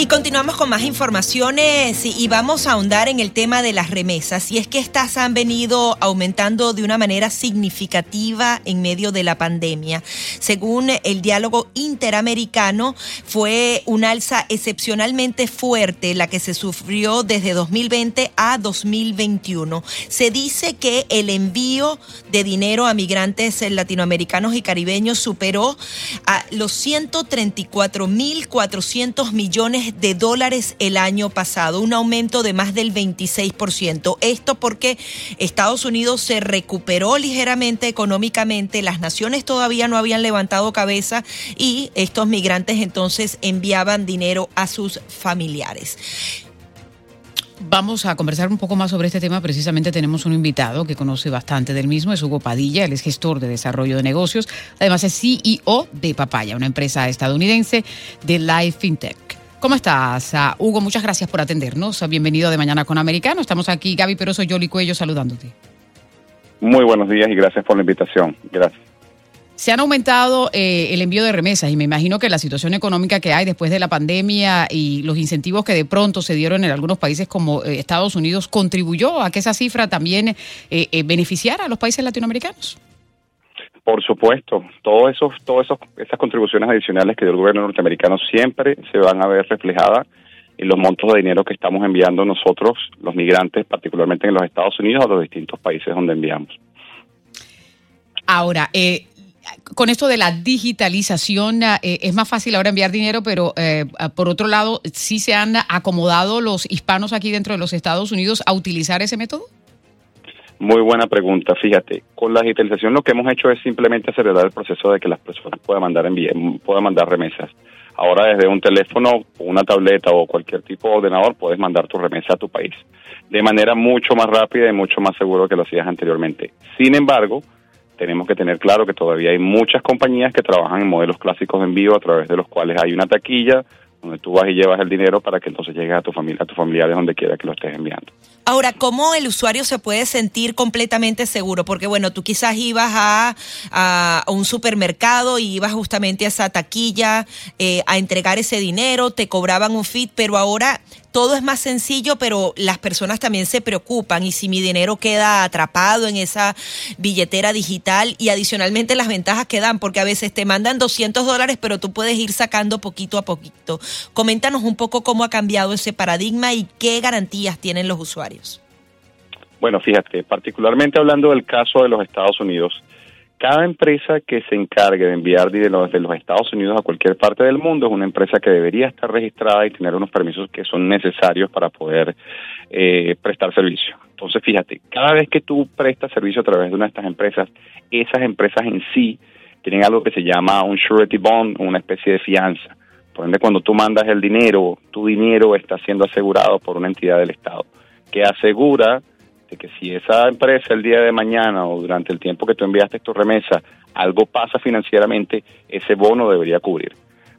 Y continuamos con más informaciones y vamos a ahondar en el tema de las remesas. Y es que estas han venido aumentando de una manera significativa en medio de la pandemia. Según el diálogo interamericano, fue un alza excepcionalmente fuerte la que se sufrió desde 2020 a 2021. Se dice que el envío de dinero a migrantes latinoamericanos y caribeños superó a los 134.400 millones de dólares el año pasado, un aumento de más del 26%. Esto porque Estados Unidos se recuperó ligeramente económicamente, las naciones todavía no habían levantado cabeza y estos migrantes entonces enviaban dinero a sus familiares. Vamos a conversar un poco más sobre este tema. Precisamente tenemos un invitado que conoce bastante del mismo, es Hugo Padilla, él es gestor de desarrollo de negocios, además es CEO de Papaya, una empresa estadounidense de Life FinTech. ¿Cómo estás, ah, Hugo? Muchas gracias por atendernos. Bienvenido de Mañana con Americano. Estamos aquí, Gaby Peroso, Yoli Cuello, saludándote. Muy buenos días y gracias por la invitación. Gracias. Se han aumentado eh, el envío de remesas y me imagino que la situación económica que hay después de la pandemia y los incentivos que de pronto se dieron en algunos países como eh, Estados Unidos contribuyó a que esa cifra también eh, beneficiara a los países latinoamericanos. Por supuesto, todos esos, todas esas contribuciones adicionales que dio el gobierno norteamericano siempre se van a ver reflejadas en los montos de dinero que estamos enviando nosotros, los migrantes, particularmente en los Estados Unidos, a los distintos países donde enviamos. Ahora, eh, con esto de la digitalización, eh, es más fácil ahora enviar dinero, pero eh, por otro lado, ¿sí se han acomodado los hispanos aquí dentro de los Estados Unidos a utilizar ese método? Muy buena pregunta. Fíjate, con la digitalización lo que hemos hecho es simplemente acelerar el proceso de que las personas puedan mandar puedan mandar remesas. Ahora desde un teléfono, una tableta o cualquier tipo de ordenador puedes mandar tu remesa a tu país de manera mucho más rápida y mucho más seguro que lo hacías anteriormente. Sin embargo, tenemos que tener claro que todavía hay muchas compañías que trabajan en modelos clásicos de envío a través de los cuales hay una taquilla donde tú vas y llevas el dinero para que entonces llegue a tu familia, a tus familiares donde quiera que lo estés enviando. Ahora, ¿cómo el usuario se puede sentir completamente seguro? Porque bueno, tú quizás ibas a, a un supermercado y ibas justamente a esa taquilla eh, a entregar ese dinero, te cobraban un feed, pero ahora todo es más sencillo, pero las personas también se preocupan y si mi dinero queda atrapado en esa billetera digital y adicionalmente las ventajas que dan, porque a veces te mandan 200 dólares, pero tú puedes ir sacando poquito a poquito. Coméntanos un poco cómo ha cambiado ese paradigma y qué garantías tienen los usuarios. Bueno, fíjate, particularmente hablando del caso de los Estados Unidos, cada empresa que se encargue de enviar dinero desde los Estados Unidos a cualquier parte del mundo es una empresa que debería estar registrada y tener unos permisos que son necesarios para poder eh, prestar servicio. Entonces, fíjate, cada vez que tú prestas servicio a través de una de estas empresas, esas empresas en sí tienen algo que se llama un surety bond, una especie de fianza. Por ende, cuando tú mandas el dinero, tu dinero está siendo asegurado por una entidad del Estado que asegura de que si esa empresa el día de mañana o durante el tiempo que tú enviaste tu remesa, algo pasa financieramente, ese bono debería cubrir.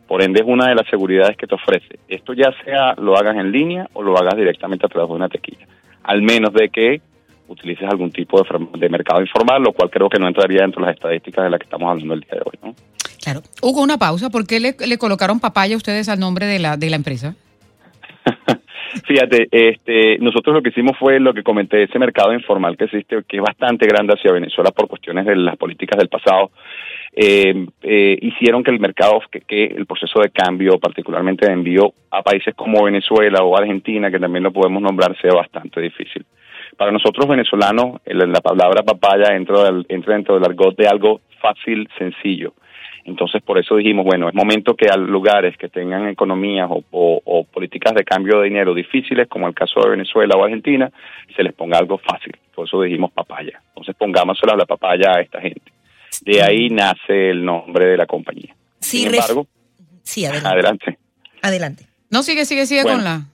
Por ende, es una de las seguridades que te ofrece. Esto ya sea lo hagas en línea o lo hagas directamente a través de una tequilla. Al menos de que utilices algún tipo de, mercado informal, lo cual creo que no entraría dentro de las estadísticas de las que estamos hablando el día de hoy. ¿no? Claro. Hugo, una pausa. ¿Por qué le, le colocaron papaya a ustedes al nombre de la, de la empresa? Fíjate, este, nosotros lo que hicimos fue lo que comenté, ese mercado informal que existe, que es bastante grande hacia Venezuela por cuestiones de las políticas del pasado, eh, eh, hicieron que el mercado, que, el proceso de cambio, particularmente de envío a países como Venezuela o Argentina, que también lo podemos nombrar, sea bastante difícil. Para nosotros venezolanos, la palabra papaya entra, entra dentro del argot de algo fácil, sencillo. Entonces, por eso dijimos, bueno, es momento que a lugares que tengan economías o, políticas de cambio de dinero difíciles, como el caso de Venezuela o Argentina, se les ponga algo fácil. Por eso dijimos papaya. Entonces, pongámosela la papaya a esta gente. De ahí nace el nombre de la compañía. Sin embargo, sí, adelante. adelante. No, sigue, sigue, sigue con la...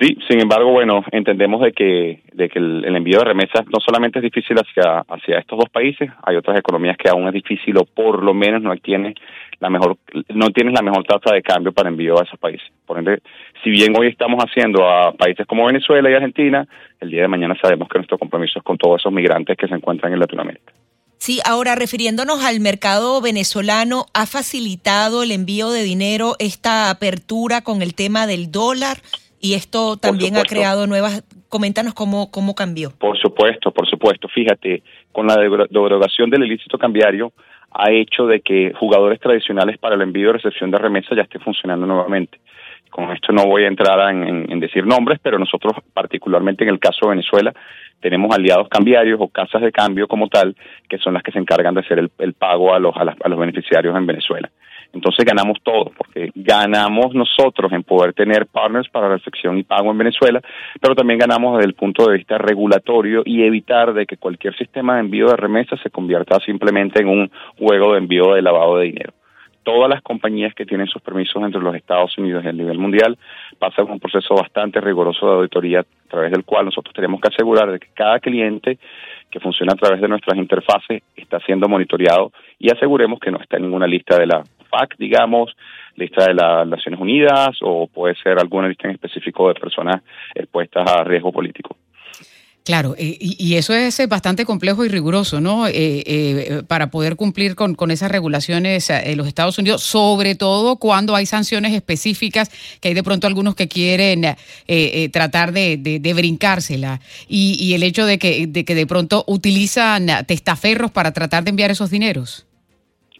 Sí, sin embargo, bueno, entendemos de que, de que el, envío de remesas no solamente es difícil hacia, hacia estos dos países, hay otras economías que aún es difícil o por lo menos no tiene la mejor, no tienes la mejor tasa de cambio para envío a esos países. Por ende, si bien hoy estamos haciendo a países como Venezuela y Argentina, el día de mañana sabemos que nuestro compromiso es con todos esos migrantes que se encuentran en Latinoamérica. Sí, ahora refiriéndonos al mercado venezolano, ¿ha facilitado el envío de dinero esta apertura con el tema del dólar? Y esto también ha creado nuevas... Coméntanos cómo, cómo cambió. Por supuesto, por supuesto. Fíjate, con la derogación del ilícito cambiario, ha hecho de que jugadores tradicionales para el envío y recepción de remesas ya esté funcionando nuevamente. Con esto no voy a entrar en, decir nombres, pero nosotros, particularmente en el caso de Venezuela, tenemos aliados cambiarios o casas de cambio como tal, que son las que se encargan de hacer el, pago a los, a los beneficiarios en Venezuela. Entonces ganamos todo, porque ganamos nosotros en poder tener partners para recepción y pago en Venezuela, pero también ganamos desde el punto de vista regulatorio y evitar de que cualquier sistema de envío de remesas se convierta simplemente en un juego de envío de lavado de dinero. Todas las compañías que tienen sus permisos entre los Estados Unidos y a nivel mundial pasan un proceso bastante riguroso de auditoría a través del cual nosotros tenemos que asegurar de que cada cliente que funciona a través de nuestras interfaces está siendo monitoreado y aseguremos que no está en ninguna lista de la Digamos, lista de las Naciones Unidas o puede ser alguna lista en específico de personas expuestas a riesgo político. Claro, y, eso es eh, bastante complejo y riguroso, ¿no? Eh, eh, para poder cumplir con, esas regulaciones en los Estados Unidos, sobre todo cuando hay sanciones específicas, que hay de pronto algunos que quieren tratar de, de, brincársela, y, y, el hecho de que, de que de pronto utilizan testaferros para tratar de enviar esos dineros.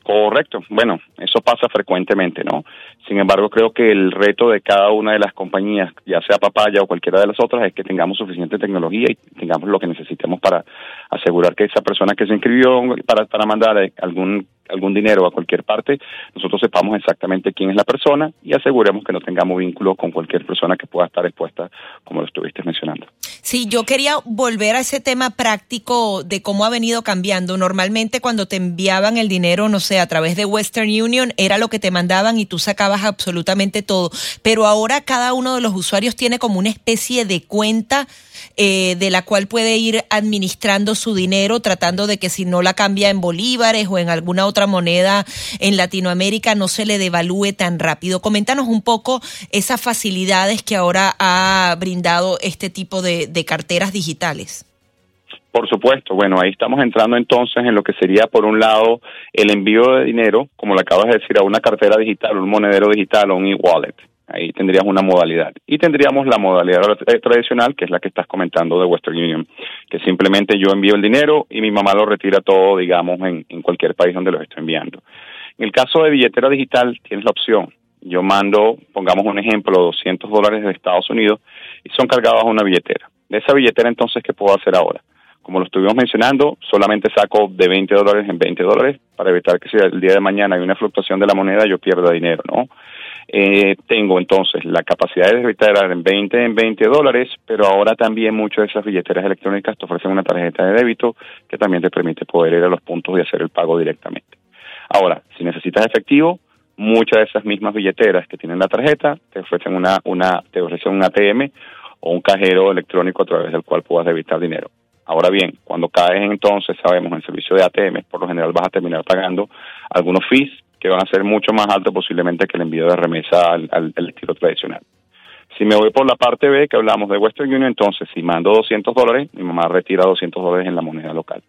Correcto. Bueno, eso pasa frecuentemente, ¿no? Sin embargo, creo que el reto de cada una de las compañías, ya sea Papaya o cualquiera de las otras, es que tengamos suficiente tecnología y tengamos lo que necesitemos para asegurar que esa persona que se inscribió para, para mandar algún algún dinero a cualquier parte, nosotros sepamos exactamente quién es la persona y aseguremos que no tengamos vínculo con cualquier persona que pueda estar expuesta, como lo estuviste mencionando. Sí, yo quería volver a ese tema práctico de cómo ha venido cambiando. Normalmente cuando te enviaban el dinero, no sé, a través de Western Union, era lo que te mandaban y tú sacabas absolutamente todo. Pero ahora cada uno de los usuarios tiene como una especie de cuenta eh, de la cual puede ir administrando su dinero, tratando de que si no la cambia en bolívares o en alguna otra moneda en Latinoamérica no se le devalúe tan rápido. Coméntanos un poco esas facilidades que ahora ha brindado este tipo de, de carteras digitales. Por supuesto, bueno, ahí estamos entrando entonces en lo que sería, por un lado, el envío de dinero, como le acabas de decir, a una cartera digital, un monedero digital o un e-wallet. Ahí tendríamos una modalidad. Y tendríamos la modalidad tradicional, que es la que estás comentando de Western Union, que simplemente yo envío el dinero y mi mamá lo retira todo, digamos, en, en cualquier país donde lo estoy enviando. En el caso de billetera digital, tienes la opción. Yo mando, pongamos un ejemplo, 200 dólares de Estados Unidos son cargados a una billetera. De esa billetera, entonces, ¿qué puedo hacer ahora? Como lo estuvimos mencionando, solamente saco de 20 dólares en 20 dólares para evitar que si el día de mañana hay una fluctuación de la moneda, yo pierda dinero, ¿no? Eh, tengo entonces la capacidad de retirar en 20 en 20 dólares, pero ahora también muchas de esas billeteras electrónicas te ofrecen una tarjeta de débito que también te permite poder ir a los puntos y hacer el pago directamente. Ahora, si necesitas efectivo, muchas de esas mismas billeteras que tienen la tarjeta te ofrecen una, una, te ofrecen un ATM o un cajero electrónico a través del cual puedas debitar dinero. Ahora bien, cuando caes entonces, sabemos, en el servicio de ATM, por lo general vas a terminar pagando algunos fees que van a ser mucho más altos posiblemente que el envío de remesa al, estilo tradicional. Si me voy por la parte B, que hablamos de Western Union, entonces si mando 200 dólares, mi mamá retira 200 dólares en la moneda local.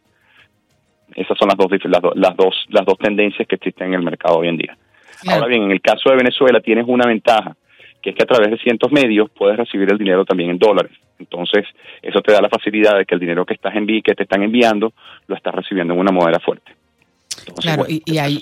Esas son las dos, las, dos, las dos tendencias que existen en el mercado hoy en día. Ahora bien, en el caso de Venezuela tienes una ventaja, que es que a través de cientos medios puedes recibir el dinero también en dólares. Entonces, eso te da la facilidad de que el dinero que estás envi que te están enviando lo estás recibiendo en una moneda fuerte. claro, y, hay,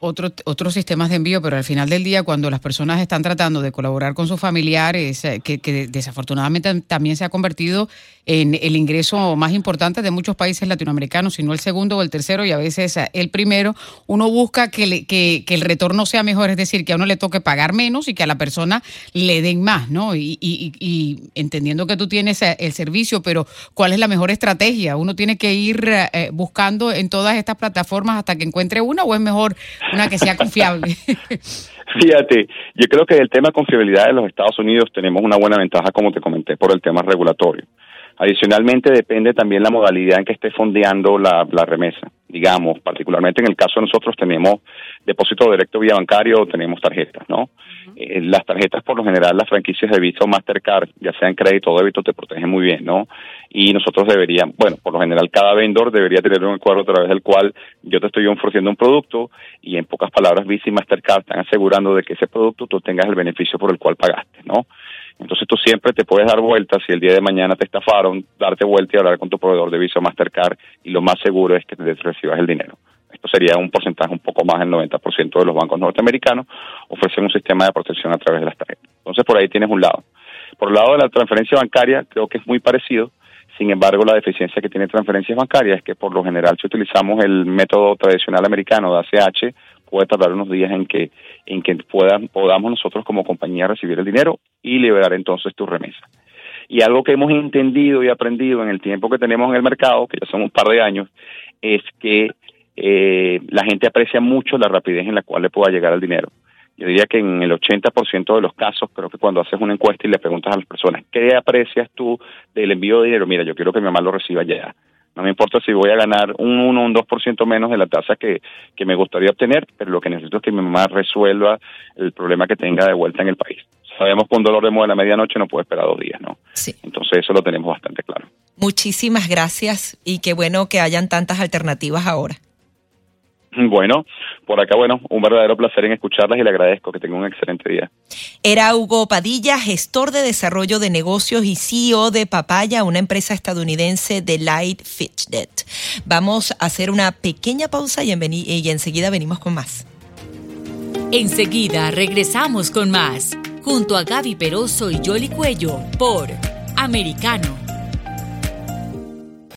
otro, otros sistemas de envío, pero al final del día, cuando las personas están tratando de colaborar con sus familiares, eh, que, que desafortunadamente también se ha convertido en el ingreso más importante de muchos países latinoamericanos, sino el segundo o el tercero y a veces eh, el primero, uno busca que, que, el retorno sea mejor, es decir, que a uno le toque pagar menos y que a la persona le den más, ¿no? Y, y, entendiendo que tú tienes eh, el servicio, pero ¿cuál es la mejor estrategia? ¿Uno tiene que ir buscando en todas estas plataformas hasta que encuentre una o es mejor una que sea confiable. Fíjate, yo creo que el tema de confiabilidad de los Estados Unidos tenemos una buena ventaja, como te comenté, por el tema regulatorio. Adicionalmente, depende también la modalidad en que esté fondeando la, remesa. Digamos, particularmente en el caso de nosotros tenemos depósito directo vía bancario o tenemos tarjetas, ¿no? Eh, las tarjetas, por lo general, las franquicias de Visa o Mastercard, ya sean crédito o débito, te protegen muy bien, ¿no? Y nosotros deberíamos, bueno, por lo general, cada vendedor debería tener un acuerdo a través del cual yo te estoy ofreciendo un producto y, en pocas palabras, Visa y Mastercard están asegurando de que ese producto tú tengas el beneficio por el cual pagaste, ¿no? Entonces tú siempre te puedes dar vueltas si el día de mañana te estafaron, darte vuelta y hablar con tu proveedor de Visa Mastercard y lo más seguro es que te recibas el dinero. Esto sería un porcentaje un poco más del 90% de los bancos norteamericanos ofrecen un sistema de protección a través de las tarjetas. Entonces por ahí tienes un lado. Por el lado de la transferencia bancaria creo que es muy parecido. Sin embargo, la deficiencia que tiene transferencias bancarias es que por lo general si utilizamos el método tradicional americano de ACH, puede tardar unos días en que en que puedan, podamos nosotros como compañía recibir el dinero y liberar entonces tu remesa. Y algo que hemos entendido y aprendido en el tiempo que tenemos en el mercado, que ya son un par de años, es que eh, la gente aprecia mucho la rapidez en la cual le pueda llegar el dinero. Yo diría que en el 80% de los casos, creo que cuando haces una encuesta y le preguntas a las personas, ¿qué aprecias tú del envío de dinero? Mira, yo quiero que mi mamá lo reciba ya. No me importa si voy a ganar un 1 o un 2% menos de la tasa que, que me gustaría obtener, pero lo que necesito es que mi mamá resuelva el problema que tenga de vuelta en el país. Sabemos que un dolor de muela a medianoche no puede esperar dos días, ¿no? Sí. Entonces eso lo tenemos bastante claro. Muchísimas gracias y qué bueno que hayan tantas alternativas ahora. Bueno, por acá, bueno, un verdadero placer en escucharlas y le agradezco que tenga un excelente día. Era Hugo Padilla, gestor de desarrollo de negocios y CEO de Papaya, una empresa estadounidense de Light Fitchnet. Vamos a hacer una pequeña pausa y, y enseguida venimos con más. Enseguida regresamos con más, junto a Gaby Peroso y Jolly Cuello, por Americano